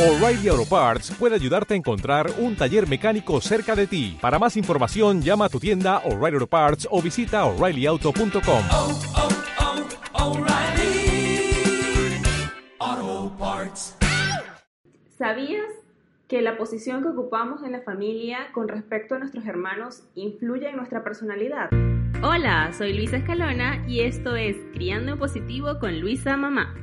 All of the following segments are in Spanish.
O'Reilly Auto Parts puede ayudarte a encontrar un taller mecánico cerca de ti. Para más información, llama a tu tienda O'Reilly Auto Parts o visita oreillyauto.com. oh, oh, Parts. ¿Sabías que la posición que ocupamos en la familia con respecto a nuestros hermanos influye en nuestra personalidad? Hola, soy Luisa Escalona y esto es Criando en Positivo con Luisa Mamá.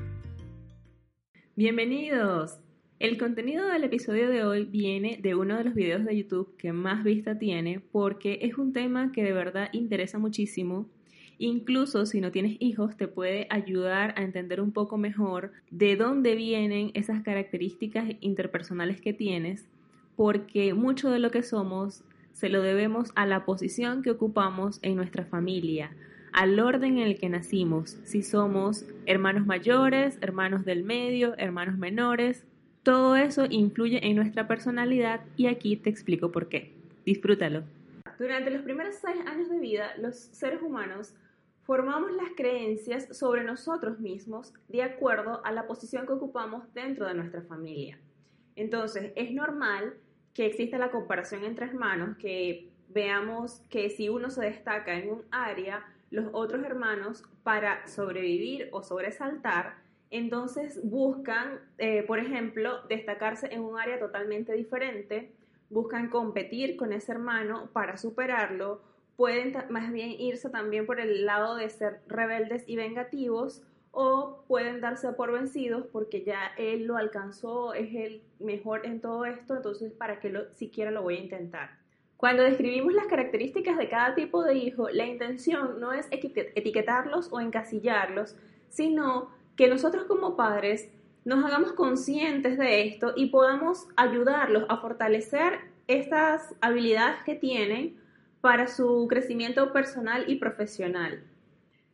Bienvenidos. El contenido del episodio de hoy viene de uno de los videos de YouTube que más vista tiene porque es un tema que de verdad interesa muchísimo. Incluso si no tienes hijos, te puede ayudar a entender un poco mejor de dónde vienen esas características interpersonales que tienes, porque mucho de lo que somos se lo debemos a la posición que ocupamos en nuestra familia, al orden en el que nacimos, si somos hermanos mayores, hermanos del medio, hermanos menores, todo eso influye en nuestra personalidad y aquí te explico por qué. Disfrútalo. Durante los primeros seis años de vida, los seres humanos formamos las creencias sobre nosotros mismos de acuerdo a la posición que ocupamos dentro de nuestra familia. Entonces, es normal que exista la comparación entre hermanos, que veamos que si uno se destaca en un área, los otros hermanos, para sobrevivir o sobresaltar, entonces buscan, eh, por ejemplo, destacarse en un área totalmente diferente, buscan competir con ese hermano para superarlo, pueden más bien irse también por el lado de ser rebeldes y vengativos o pueden darse por vencidos porque ya él lo alcanzó, es el mejor en todo esto, entonces para qué siquiera lo voy a intentar. Cuando describimos las características de cada tipo de hijo, la intención no es etiquetarlos o encasillarlos, sino que nosotros como padres nos hagamos conscientes de esto y podamos ayudarlos a fortalecer estas habilidades que tienen para su crecimiento personal y profesional.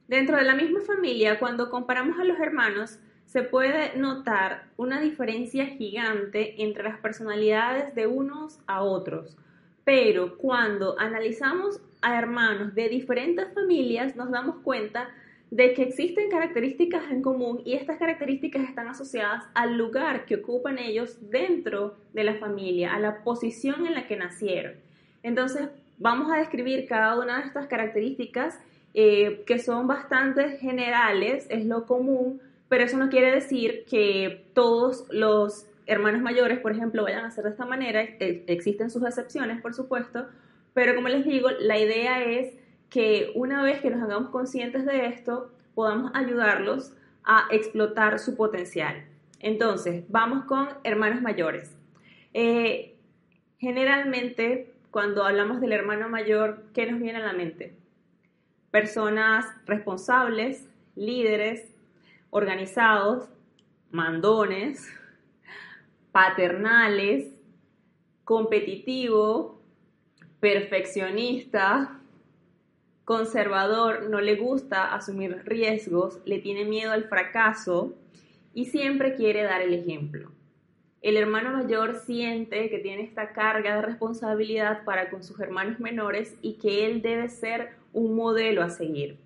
Dentro de la misma familia, cuando comparamos a los hermanos, se puede notar una diferencia gigante entre las personalidades de unos a otros. Pero cuando analizamos a hermanos de diferentes familias, nos damos cuenta de que existen características en común y estas características están asociadas al lugar que ocupan ellos dentro de la familia, a la posición en la que nacieron. Entonces, vamos a describir cada una de estas características eh, que son bastante generales, es lo común, pero eso no quiere decir que todos los hermanos mayores, por ejemplo, vayan a hacer de esta manera. E, existen sus excepciones, por supuesto, pero como les digo, la idea es que una vez que nos hagamos conscientes de esto, podamos ayudarlos a explotar su potencial. Entonces, vamos con hermanos mayores. Eh, generalmente, cuando hablamos del hermano mayor, ¿qué nos viene a la mente? Personas responsables, líderes, organizados, mandones, paternales, competitivo, perfeccionista, conservador, no le gusta asumir riesgos, le tiene miedo al fracaso y siempre quiere dar el ejemplo. El hermano mayor siente que tiene esta carga de responsabilidad para con sus hermanos menores y que él debe ser un modelo a seguir.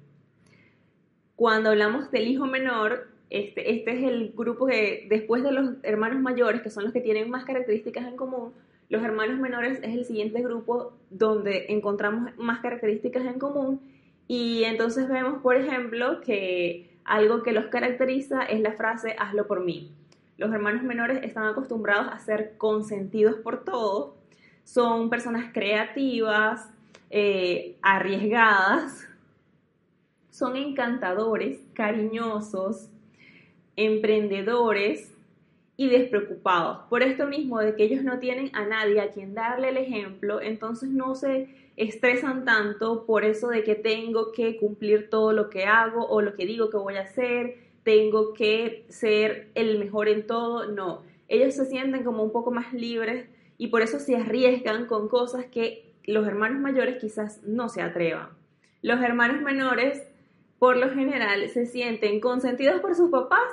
Cuando hablamos del hijo menor, este, este es el grupo que después de los hermanos mayores, que son los que tienen más características en común, los hermanos menores es el siguiente grupo donde encontramos más características en común y entonces vemos, por ejemplo, que algo que los caracteriza es la frase hazlo por mí. Los hermanos menores están acostumbrados a ser consentidos por todo, son personas creativas, eh, arriesgadas, son encantadores, cariñosos, emprendedores, y despreocupados. Por esto mismo de que ellos no tienen a nadie a quien darle el ejemplo, entonces no se estresan tanto por eso de que tengo que cumplir todo lo que hago o lo que digo que voy a hacer, tengo que ser el mejor en todo, no. Ellos se sienten como un poco más libres y por eso se arriesgan con cosas que los hermanos mayores quizás no se atrevan. Los hermanos menores, por lo general, se sienten consentidos por sus papás,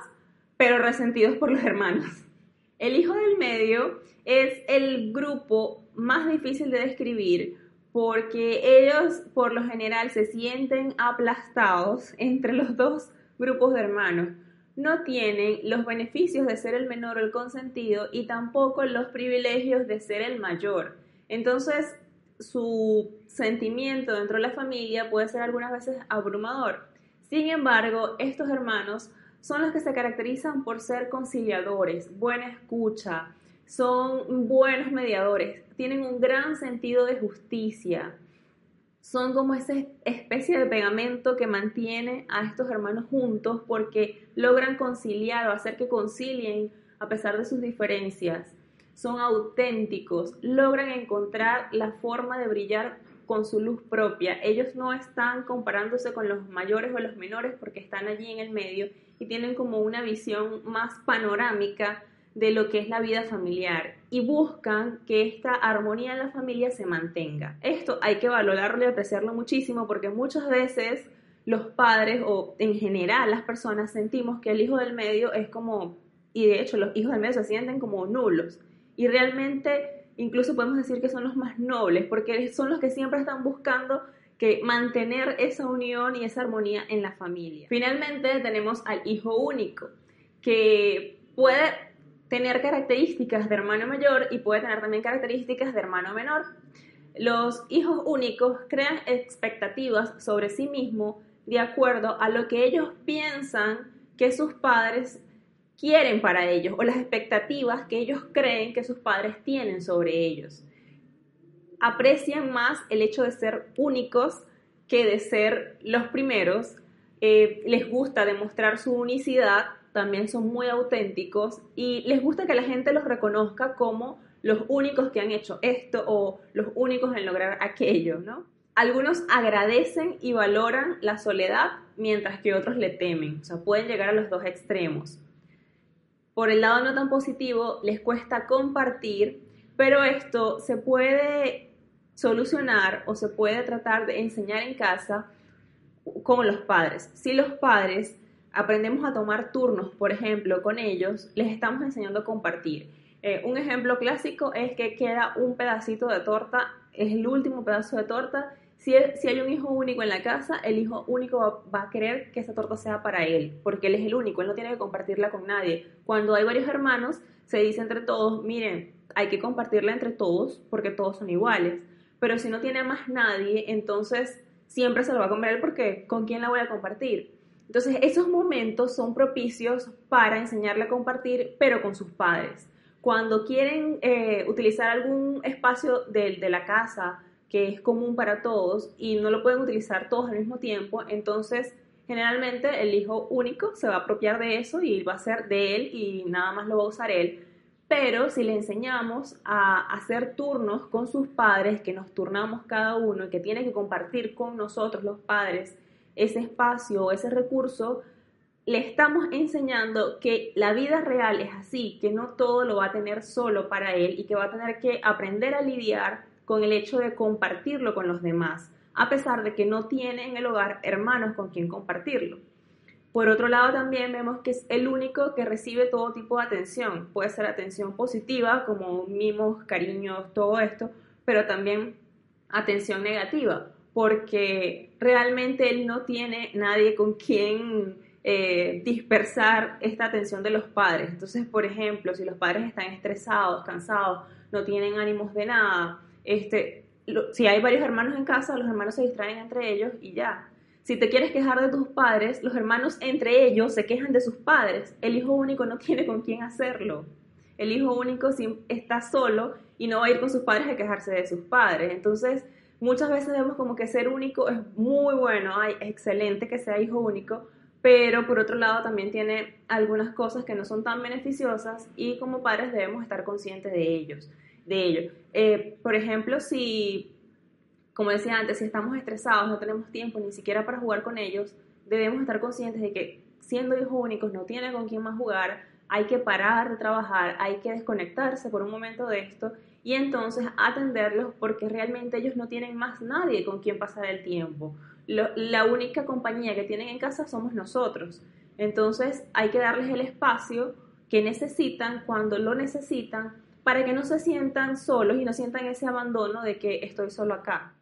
pero resentidos por los hermanos. El hijo del medio es el grupo más difícil de describir porque ellos por lo general se sienten aplastados entre los dos grupos de hermanos. no tienen los beneficios de ser el menor o el consentido y tampoco los privilegios de ser el mayor. Entonces, su sentimiento dentro de la familia puede ser algunas veces abrumador. Sin embargo, estos hermanos son los que se caracterizan por ser conciliadores, buena escucha, son buenos mediadores, tienen un gran sentido de justicia, son como esa especie de pegamento que mantiene a estos hermanos juntos porque logran conciliar o hacer que concilien a pesar de sus diferencias. Son auténticos, logran encontrar la forma de brillar con su luz propia. Ellos no están comparándose con los mayores o los menores porque están allí en el medio y tienen como una visión más panorámica de lo que es la vida familiar y buscan que esta armonía en la familia se mantenga. Esto hay que valorarlo y apreciarlo muchísimo porque muchas veces los padres o en general las personas sentimos que el hijo del medio es como, y de hecho los hijos del medio se sienten como nulos y realmente incluso podemos decir que son los más nobles porque son los que siempre están buscando que mantener esa unión y esa armonía en la familia. Finalmente tenemos al hijo único que puede tener características de hermano mayor y puede tener también características de hermano menor. Los hijos únicos crean expectativas sobre sí mismos de acuerdo a lo que ellos piensan que sus padres quieren para ellos o las expectativas que ellos creen que sus padres tienen sobre ellos. Aprecian más el hecho de ser únicos que de ser los primeros. Eh, les gusta demostrar su unicidad también son muy auténticos y les gusta que la gente los reconozca como los únicos que han hecho esto o los únicos en lograr aquello, ¿no? Algunos agradecen y valoran la soledad mientras que otros le temen, o sea, pueden llegar a los dos extremos. Por el lado no tan positivo, les cuesta compartir, pero esto se puede solucionar o se puede tratar de enseñar en casa con los padres. Si los padres aprendemos a tomar turnos, por ejemplo, con ellos, les estamos enseñando a compartir. Eh, un ejemplo clásico es que queda un pedacito de torta, es el último pedazo de torta. Si, si hay un hijo único en la casa, el hijo único va, va, a querer que esa torta sea para él, porque él es el único, él no tiene que compartirla con nadie. Cuando hay varios hermanos, se dice entre todos, miren, hay que compartirla entre todos porque todos son iguales. Pero si no tiene más nadie, entonces siempre se lo va a comer él porque ¿con quién la voy a compartir? Entonces, esos momentos son propicios para enseñarle a compartir, pero con sus padres. Cuando quieren eh, utilizar algún espacio de, de la casa que es común para todos y no lo pueden utilizar todos al mismo tiempo, entonces generalmente el hijo único se va a apropiar de eso y va a ser de él y nada más lo va a usar él. Pero si le enseñamos a hacer turnos con sus padres, que nos turnamos cada uno y que tiene que compartir con nosotros los padres ese espacio o ese recurso, le estamos enseñando que la vida real es así, que no todo lo va a tener solo para él y que va a tener que aprender a lidiar con el hecho de compartirlo con los demás, a pesar de que no tiene en el hogar hermanos con quien compartirlo. Por otro lado, también vemos que es el único que recibe todo tipo de atención. Puede ser atención positiva, como mimos, cariños, todo esto, pero también atención negativa, porque realmente él no tiene nadie con quien eh, dispersar esta atención de los padres. Entonces, por ejemplo, si los padres están estresados, cansados, no tienen ánimos de nada, este, si hay varios hermanos en casa, los hermanos se distraen entre ellos y ya. Si te quieres quejar de tus padres, los hermanos entre ellos se quejan de sus padres. El hijo único no tiene con quién hacerlo. El hijo único está solo y no va a ir con sus padres a quejarse de sus padres. Entonces, muchas veces vemos como que ser único es muy bueno, es excelente que sea hijo único, pero por otro lado también tiene algunas cosas que no son tan beneficiosas y como padres debemos estar conscientes de ellos, de ello. Eh, por ejemplo, si, como decía antes, si estamos estresados, no tenemos tiempo ni siquiera para jugar con ellos, debemos estar conscientes de que siendo hijos únicos no tiene con quién más jugar, hay que parar de trabajar, hay que desconectarse por un momento de esto y entonces atenderlos porque realmente ellos no tienen más nadie con quien pasar el tiempo. la única compañía que tienen en casa somos nosotros. Entonces hay que darles el espacio que necesitan cuando lo necesitan para que no se sientan solos y no sientan ese abandono de que estoy solo acá.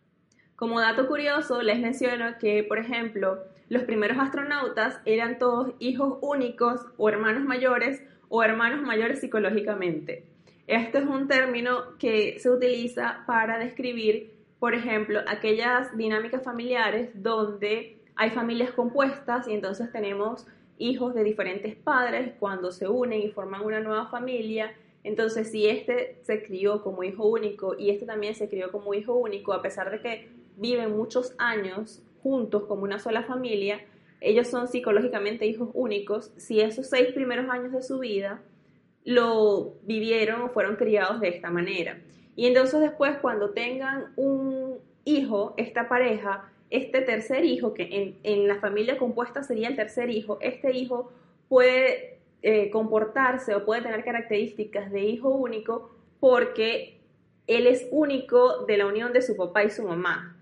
Como dato curioso, les menciono que, por ejemplo, los primeros astronautas eran todos hijos únicos o hermanos mayores o hermanos mayores psicológicamente. Este es un término que se utiliza para describir, por ejemplo, aquellas dinámicas familiares donde hay familias compuestas y entonces tenemos hijos de diferentes padres cuando se unen y forman una nueva familia. Entonces, si este se crió como hijo único y este también se crió como hijo único, a pesar de que viven muchos años juntos como una sola familia, ellos son psicológicamente hijos únicos. Si esos seis primeros años de su vida lo vivieron o fueron criados de esta manera. Y entonces después cuando tengan un hijo, esta pareja, este tercer hijo, que en, la familia compuesta sería el tercer hijo, este hijo puede eh, comportarse o puede tener características de hijo único porque él es único de la unión de su papá y su mamá.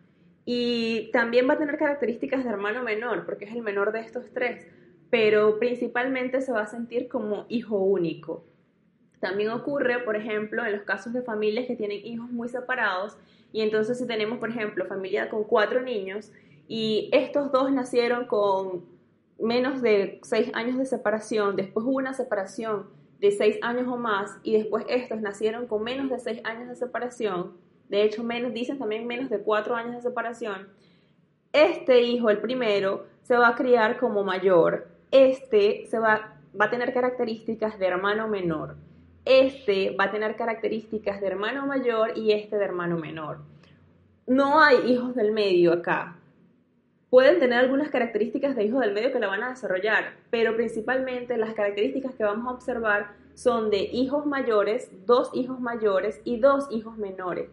Y también va a tener características de hermano menor, porque es el menor de estos tres, pero principalmente se va a sentir como hijo único. También ocurre, por ejemplo, en los casos de familias que tienen hijos muy separados y entonces si tenemos, por ejemplo, familia con cuatro niños y estos dos nacieron con menos de seis años de separación, después hubo una separación de seis años o más y después estos nacieron con menos de seis años de separación, de hecho menos, dicen también menos de cuatro años de separación, este hijo, el primero, se va a criar como mayor, este se va, va a tener características de hermano menor este va a tener características de hermano mayor y este de hermano menor. No hay hijos del medio acá. Pueden tener algunas características de hijos del medio que la van a desarrollar, pero principalmente las características que vamos a observar son de hijos mayores, dos hijos mayores y dos hijos menores,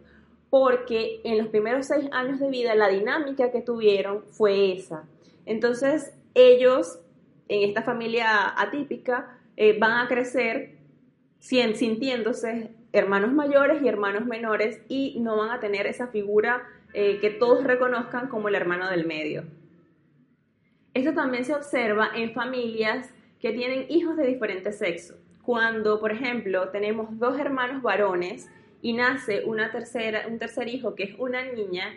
porque en los primeros seis años de vida la dinámica que tuvieron fue esa. Entonces ellos, en esta familia atípica, eh, van a crecer sintiéndose hermanos mayores y hermanos menores y no van a tener esa figura eh, que todos reconozcan como el hermano del medio. Esto también se observa en familias que tienen hijos de diferente sexo. Cuando, por ejemplo, tenemos dos hermanos varones y nace una tercera, un tercer hijo que es una niña,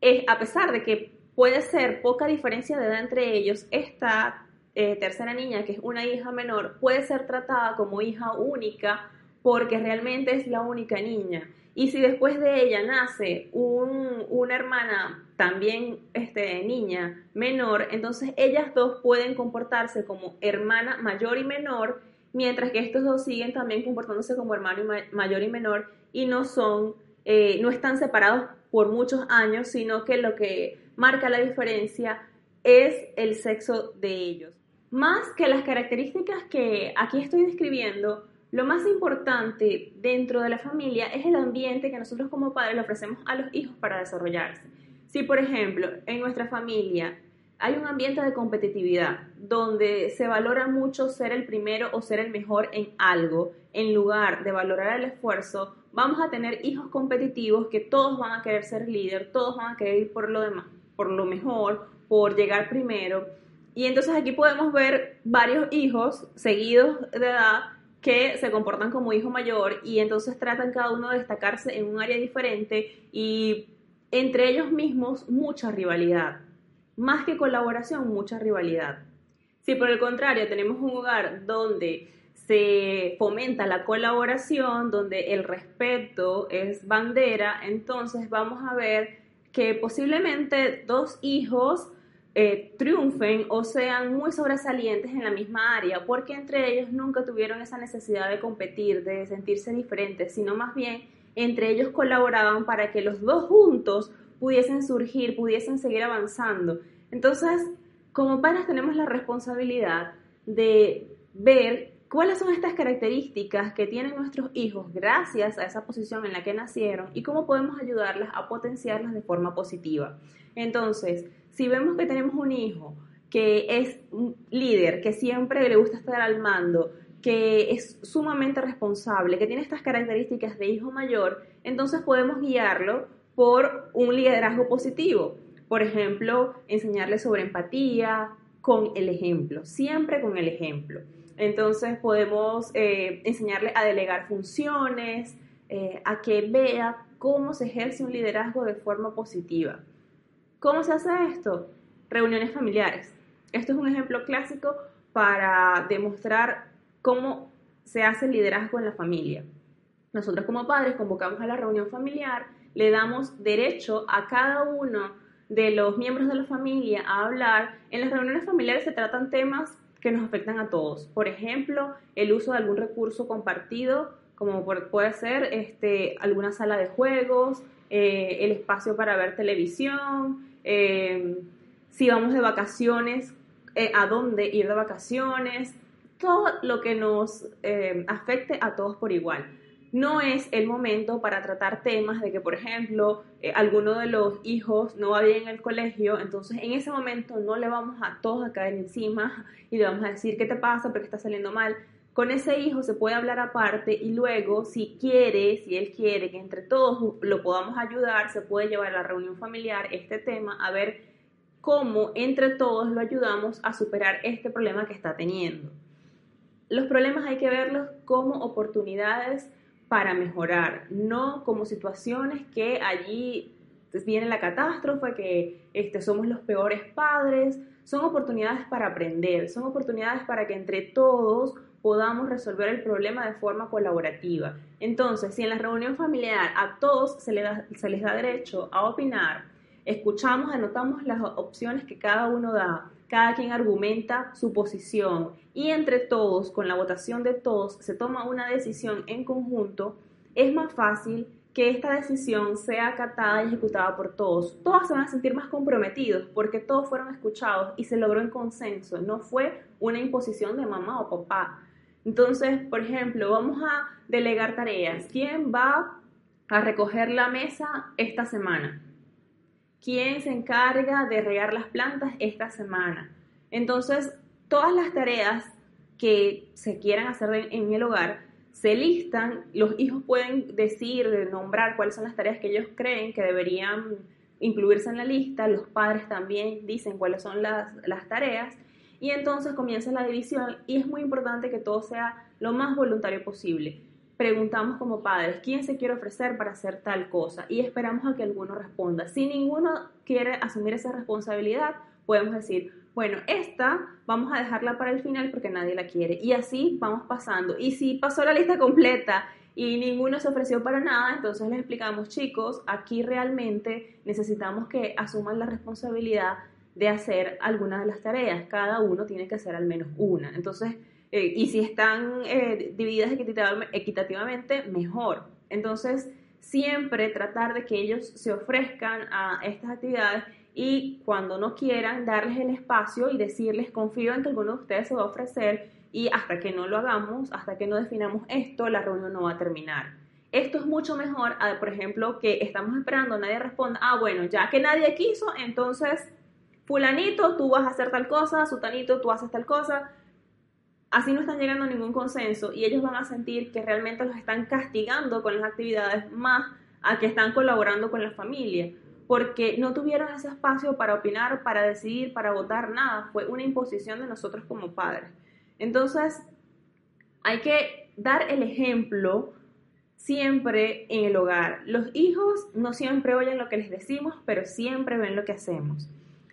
es, a pesar de que puede ser poca diferencia de edad entre ellos, esta eh, tercera niña, que es una hija menor, puede ser tratada como hija única porque realmente es la única niña. Y si después de ella nace una hermana también este, niña menor, entonces ellas dos pueden comportarse como hermana mayor y menor, mientras que estos dos siguen también comportándose como hermano mayor y menor y no son, eh, no están separados por muchos años, sino que lo que marca la diferencia es el sexo de ellos. Más que las características que aquí estoy describiendo, lo más importante dentro de la familia es el ambiente que nosotros como padres le ofrecemos a los hijos para desarrollarse. Si, por ejemplo, en nuestra familia hay un ambiente de competitividad donde se valora mucho ser el primero o ser el mejor en algo, en lugar de valorar el esfuerzo, vamos a tener hijos competitivos que todos van a querer ser líder, todos van a querer ir por lo demás, por lo mejor, por llegar primero y entonces aquí podemos ver varios hijos seguidos de edad que se comportan como hijo mayor y entonces tratan cada uno de destacarse en un área diferente y entre ellos mismos mucha rivalidad. Más que colaboración, mucha rivalidad. Si por el contrario tenemos un hogar donde se fomenta la colaboración, donde el respeto es bandera, entonces vamos a ver que posiblemente dos hijos eh, triunfen o sean muy sobresalientes en la misma área, porque entre ellos nunca tuvieron esa necesidad de competir, de sentirse diferentes, sino más bien entre ellos colaboraban para que los dos juntos pudiesen surgir, pudiesen seguir avanzando. Entonces, como padres tenemos la responsabilidad de ver cuáles son estas características que tienen nuestros hijos gracias a esa posición en la que nacieron y cómo podemos ayudarlas a potenciarlas de forma positiva. Entonces, si vemos que tenemos un hijo que es un líder, que siempre le gusta estar al mando, que es sumamente responsable, que tiene estas características de hijo mayor, entonces podemos guiarlo por un liderazgo positivo. Por ejemplo, enseñarle sobre empatía con el ejemplo, siempre con el ejemplo. Entonces podemos eh, enseñarle a delegar funciones, eh, a que vea cómo se ejerce un liderazgo de forma positiva. ¿Cómo se hace esto? reuniones familiares. Esto es un ejemplo clásico para demostrar cómo se hace el liderazgo en la familia. Nosotros como padres convocamos a la reunión familiar, le damos derecho a cada uno de los miembros de la familia a hablar. En las reuniones familiares se tratan temas que nos afectan a todos. Por ejemplo, el uso de algún recurso compartido, como puede ser este, alguna sala de juegos, eh, el espacio para ver televisión, eh, si vamos de vacaciones, eh, a dónde ir de vacaciones, todo lo que nos afecte a todos por igual no es el momento para tratar temas de que, por ejemplo, eh, alguno de los hijos no va bien en el colegio, entonces en ese momento no le vamos a todos a caer encima y le vamos a decir qué te pasa porque está saliendo mal. Con ese hijo se puede hablar aparte y luego, si quiere, si él quiere que entre todos lo podamos ayudar, se puede llevar a la reunión familiar este tema a ver cómo entre todos lo ayudamos a superar este problema que está teniendo. Los problemas hay que verlos como oportunidades para mejorar, no como situaciones que allí viene la catástrofe, que este, somos los peores padres, son oportunidades para aprender, son oportunidades para que entre todos podamos resolver el problema de forma colaborativa. Entonces, si en la reunión familiar a todos se, se les da derecho a opinar, escuchamos, anotamos las opciones que cada uno da, cada quien argumenta su posición y entre todos, con la votación de todos, se toma una decisión en conjunto, es más fácil que esta decisión sea acatada y ejecutada por todos. Todos se van a sentir más comprometidos porque todos fueron escuchados y se logró en consenso, no fue una imposición de mamá o papá. Entonces, por ejemplo, vamos a delegar tareas. ¿Quién va a recoger la mesa esta semana? Quién se encarga de regar las plantas esta semana. Entonces, todas las tareas que se quieran hacer en el hogar se listan, los hijos pueden decir, nombrar cuáles son las tareas que ellos creen que deberían incluirse en la lista, los padres también dicen cuáles son las, las tareas y entonces comienza la división y es muy importante que todo sea lo más voluntario posible preguntamos como padres quién se quiere ofrecer para hacer tal cosa y esperamos a que alguno responda. Si ninguno quiere asumir esa responsabilidad, podemos decir, bueno, esta vamos a dejarla para el final porque nadie la quiere. Y así vamos pasando. Y si pasó la lista completa y ninguno se ofreció para nada, entonces les explicamos, chicos, aquí realmente necesitamos que asuman la responsabilidad de hacer alguna de las tareas. Cada uno tiene que hacer al menos una. Entonces, eh, y si están eh, divididas equitativamente, mejor. Entonces, siempre tratar de que ellos se ofrezcan a estas actividades y cuando no quieran, darles el espacio y decirles, confío en que alguno de ustedes se va a ofrecer y hasta que no lo hagamos, hasta que no definamos esto, la reunión no va a terminar. Esto es mucho mejor, por ejemplo, que estamos esperando, nadie responda, ah, bueno, ya que nadie quiso, entonces, fulanito, tú vas a hacer tal cosa, sutanito, tú haces tal cosa, así no están llegando a ningún consenso y ellos van a sentir que realmente los están castigando con las actividades más a que están colaborando con la familia, porque no tuvieron ese espacio para opinar, para decidir, para votar, nada, fue una imposición de nosotros como padres. Entonces, hay que dar el ejemplo siempre en el hogar. Los hijos no siempre oyen lo que les decimos, pero siempre ven lo que hacemos.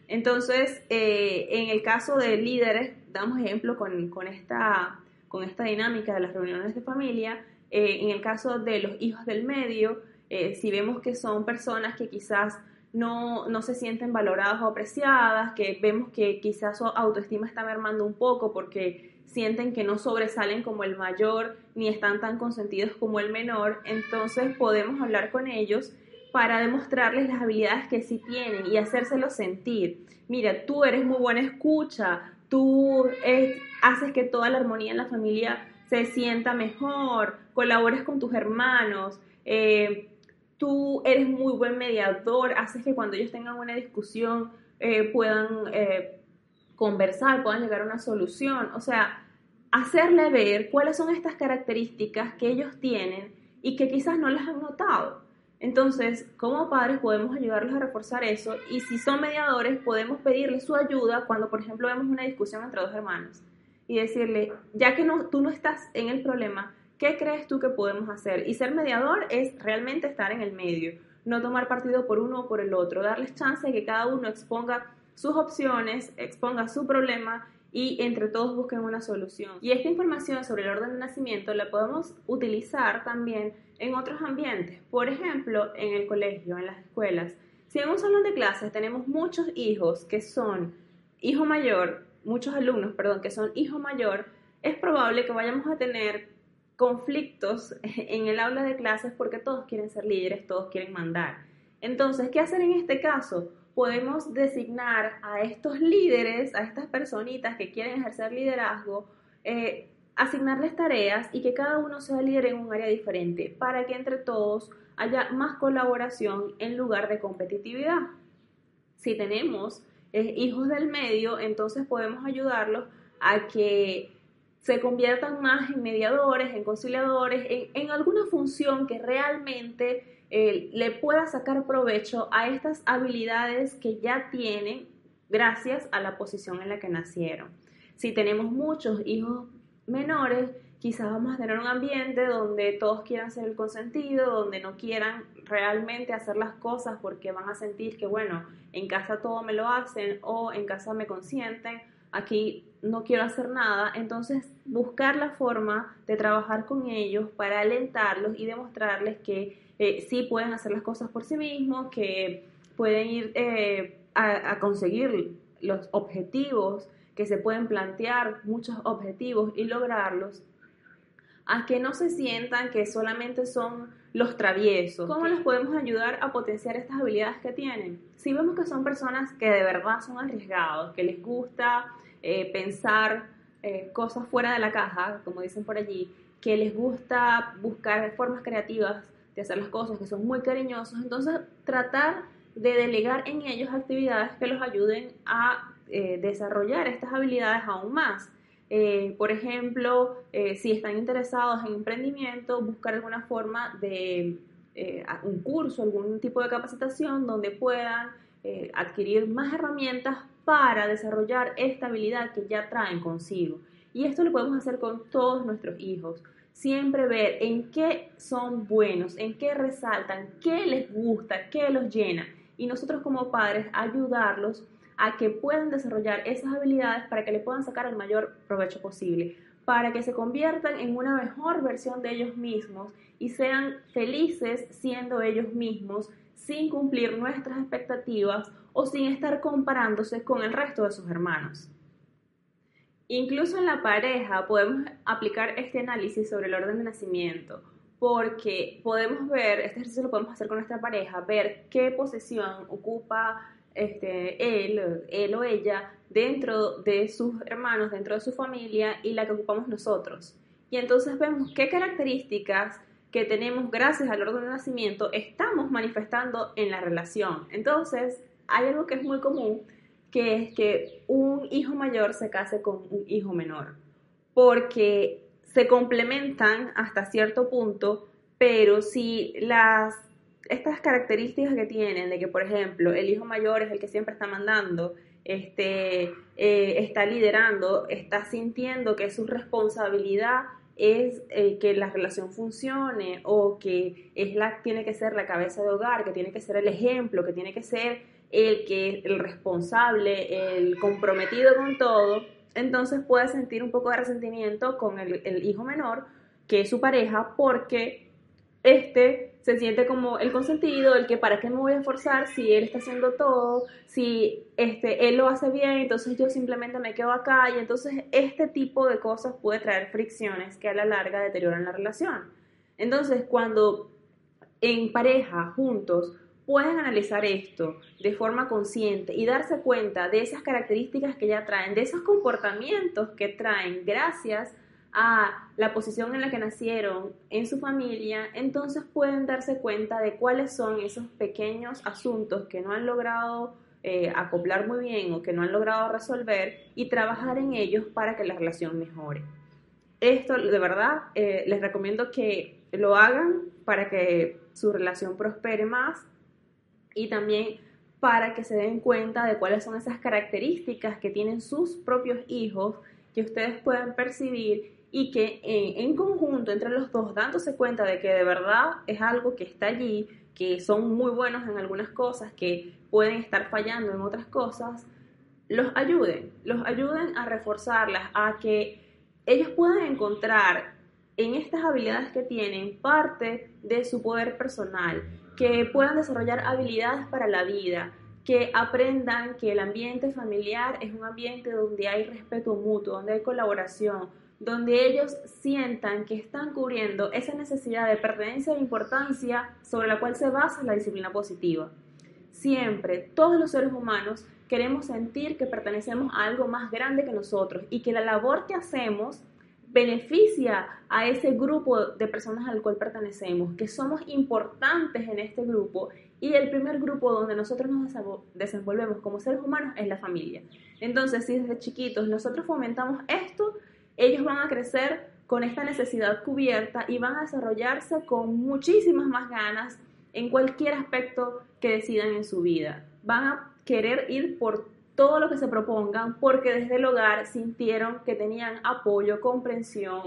Entonces, eh, en el caso de líderes, damos ejemplo con, con, esta, con esta dinámica de las reuniones de familia. Eh, en el caso de los hijos del medio, eh, si vemos que son personas que quizás no, no, se sienten valoradas o apreciadas, que vemos que quizás su autoestima está mermando un poco porque sienten que no sobresalen como el mayor ni están tan consentidos como el menor, entonces podemos hablar con ellos para demostrarles las habilidades que sí tienen y hacérselos sentir. Mira, tú eres muy buena escucha, tú eh, haces que toda la armonía en la familia se sienta mejor, colabores con tus hermanos, eh, tú eres muy buen mediador, haces que cuando ellos tengan una discusión eh, puedan conversar, puedan llegar a una solución. O sea, hacerle ver cuáles son estas características que ellos tienen y que quizás no las han notado. Entonces, como padres podemos ayudarlos a reforzar eso y si son mediadores podemos pedirles su ayuda cuando, por ejemplo, vemos una discusión entre dos hermanos y decirle, ya que no, tú no estás en el problema, ¿qué crees tú que podemos hacer? Y ser mediador es realmente estar en el medio, no tomar partido por uno o por el otro, darles chance de que cada uno exponga sus opciones, exponga su problema y entre todos busquen una solución. Y esta información sobre el orden de nacimiento la podemos utilizar también en otros ambientes, por ejemplo, en el colegio, en las escuelas. Si en un salón de clases tenemos muchos hijos que son hijo mayor, muchos alumnos, perdón, que son hijo mayor, es probable que vayamos a tener conflictos en el aula de clases porque todos quieren ser líderes, todos quieren mandar. Entonces, ¿qué hacer en este caso? Podemos designar a estos líderes, a estas personitas que quieren ejercer liderazgo, eh, asignarles tareas y que cada uno sea líder en un área diferente para que entre todos haya más colaboración en lugar de competitividad. Si tenemos eh, hijos del medio, entonces podemos ayudarlos a que se conviertan más en mediadores, en conciliadores, en, alguna función que realmente eh, le pueda sacar provecho a estas habilidades que ya tienen gracias a la posición en la que nacieron. Si tenemos muchos hijos menores, quizás vamos a tener un ambiente donde todos quieran ser el consentido, donde no quieran realmente hacer las cosas porque van a sentir que, bueno, en casa todo me lo hacen o en casa me consienten, aquí no quiero hacer nada. Entonces, buscar la forma de trabajar con ellos para alentarlos y demostrarles que eh, sí pueden hacer las cosas por sí mismos, que pueden ir eh, a conseguir los objetivos que se pueden plantear muchos objetivos y lograrlos, a que no se sientan que solamente son los traviesos. ¿Cómo les podemos ayudar a potenciar estas habilidades que tienen? Si vemos que son personas que de verdad son arriesgados, que les gusta eh, pensar eh, cosas fuera de la caja, como dicen por allí, que les gusta buscar formas creativas de hacer las cosas, que son muy cariñosos, entonces tratar de delegar en ellos actividades que los ayuden a eh, desarrollar estas habilidades aún más. Eh, por ejemplo, eh, si están interesados en emprendimiento, buscar alguna forma de un curso, algún tipo de capacitación donde puedan adquirir más herramientas para desarrollar esta habilidad que ya traen consigo. Y esto lo podemos hacer con todos nuestros hijos. Siempre ver en qué son buenos, en qué resaltan, qué les gusta, qué los llena. Y nosotros como padres ayudarlos a que puedan desarrollar esas habilidades para que le puedan sacar el mayor provecho posible, para que se conviertan en una mejor versión de ellos mismos y sean felices siendo ellos mismos sin cumplir nuestras expectativas o sin estar comparándose con el resto de sus hermanos. Incluso en la pareja podemos aplicar este análisis sobre el orden de nacimiento, porque podemos ver, este ejercicio lo podemos hacer con nuestra pareja, ver qué posición ocupa este, él, él o ella dentro de sus hermanos, dentro de su familia y la que ocupamos nosotros. Y entonces vemos qué características que tenemos gracias al orden de nacimiento estamos manifestando en la relación. Entonces, hay algo que es muy común, que es que un hijo mayor se case con un hijo menor, porque se complementan hasta cierto punto, pero si las estas características que tienen, de que, por ejemplo, el hijo mayor es el que siempre está mandando, este, eh, está liderando, está sintiendo que su responsabilidad es eh, que la relación funcione o que es la, tiene que ser la cabeza de hogar, que tiene que ser el ejemplo, que tiene que ser el que el responsable, el comprometido con todo, entonces puede sentir un poco de resentimiento con el, el hijo menor, que es su pareja, porque este se siente como el consentido, el que para qué me voy a esforzar si él está haciendo todo, si este, él lo hace bien, entonces yo simplemente me quedo acá y entonces este tipo de cosas puede traer fricciones que a la larga deterioran la relación. Entonces cuando en pareja, juntos, pueden analizar esto de forma consciente y darse cuenta de esas características que ya traen, de esos comportamientos que traen gracias a la posición en la que nacieron en su familia, entonces pueden darse cuenta de cuáles son esos pequeños asuntos que no han logrado eh, acoplar muy bien o que no han logrado resolver y trabajar en ellos para que la relación mejore. Esto de verdad eh, les recomiendo que lo hagan para que su relación prospere más y también para que se den cuenta de cuáles son esas características que tienen sus propios hijos que ustedes puedan percibir y que en, conjunto entre los dos, dándose cuenta de que de verdad es algo que está allí, que son muy buenos en algunas cosas, que pueden estar fallando en otras cosas, los ayuden, los ayuden a reforzarlas, a que ellos puedan encontrar en estas habilidades que tienen parte de su poder personal, que puedan desarrollar habilidades para la vida, que aprendan que el ambiente familiar es un ambiente donde hay respeto mutuo, donde hay colaboración, donde ellos sientan que están cubriendo esa necesidad de pertenencia e importancia sobre la cual se basa la disciplina positiva. Siempre, todos los seres humanos queremos sentir que pertenecemos a algo más grande que nosotros y que la labor que hacemos beneficia a ese grupo de personas al cual pertenecemos, que somos importantes en este grupo y el primer grupo donde nosotros nos desenvolvemos como seres humanos es la familia. Entonces, si desde chiquitos nosotros fomentamos esto, ellos van a crecer con esta necesidad cubierta y van a desarrollarse con muchísimas más ganas en cualquier aspecto que decidan en su vida. Van a querer ir por todo lo que se propongan porque desde el hogar sintieron que tenían apoyo, comprensión,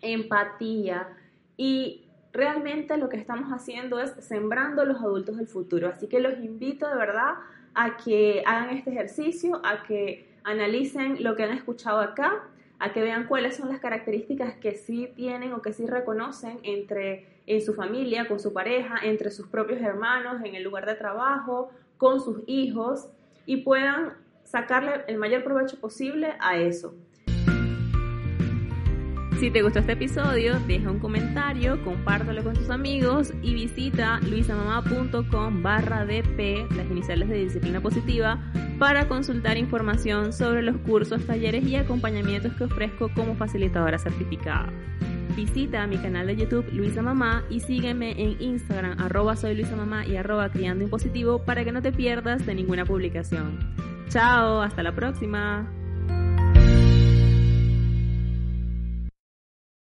empatía y realmente lo que estamos haciendo es sembrando los adultos del futuro. Así que los invito de verdad a que hagan este ejercicio, a que analicen lo que han escuchado acá a que vean cuáles son las características que sí tienen o que sí reconocen entre en su familia, con su pareja, entre sus propios hermanos, en el lugar de trabajo, con sus hijos y puedan sacarle el mayor provecho posible a eso. Si te gustó este episodio, deja un comentario, compártelo con tus amigos y visita luisamamá.com barra DP, las iniciales de disciplina positiva, para consultar información sobre los cursos, talleres y acompañamientos que ofrezco como facilitadora certificada. Visita mi canal de YouTube Luisa Mamá y sígueme en Instagram arroba soy Luisa y arroba criando impositivo para que no te pierdas de ninguna publicación. Chao, hasta la próxima.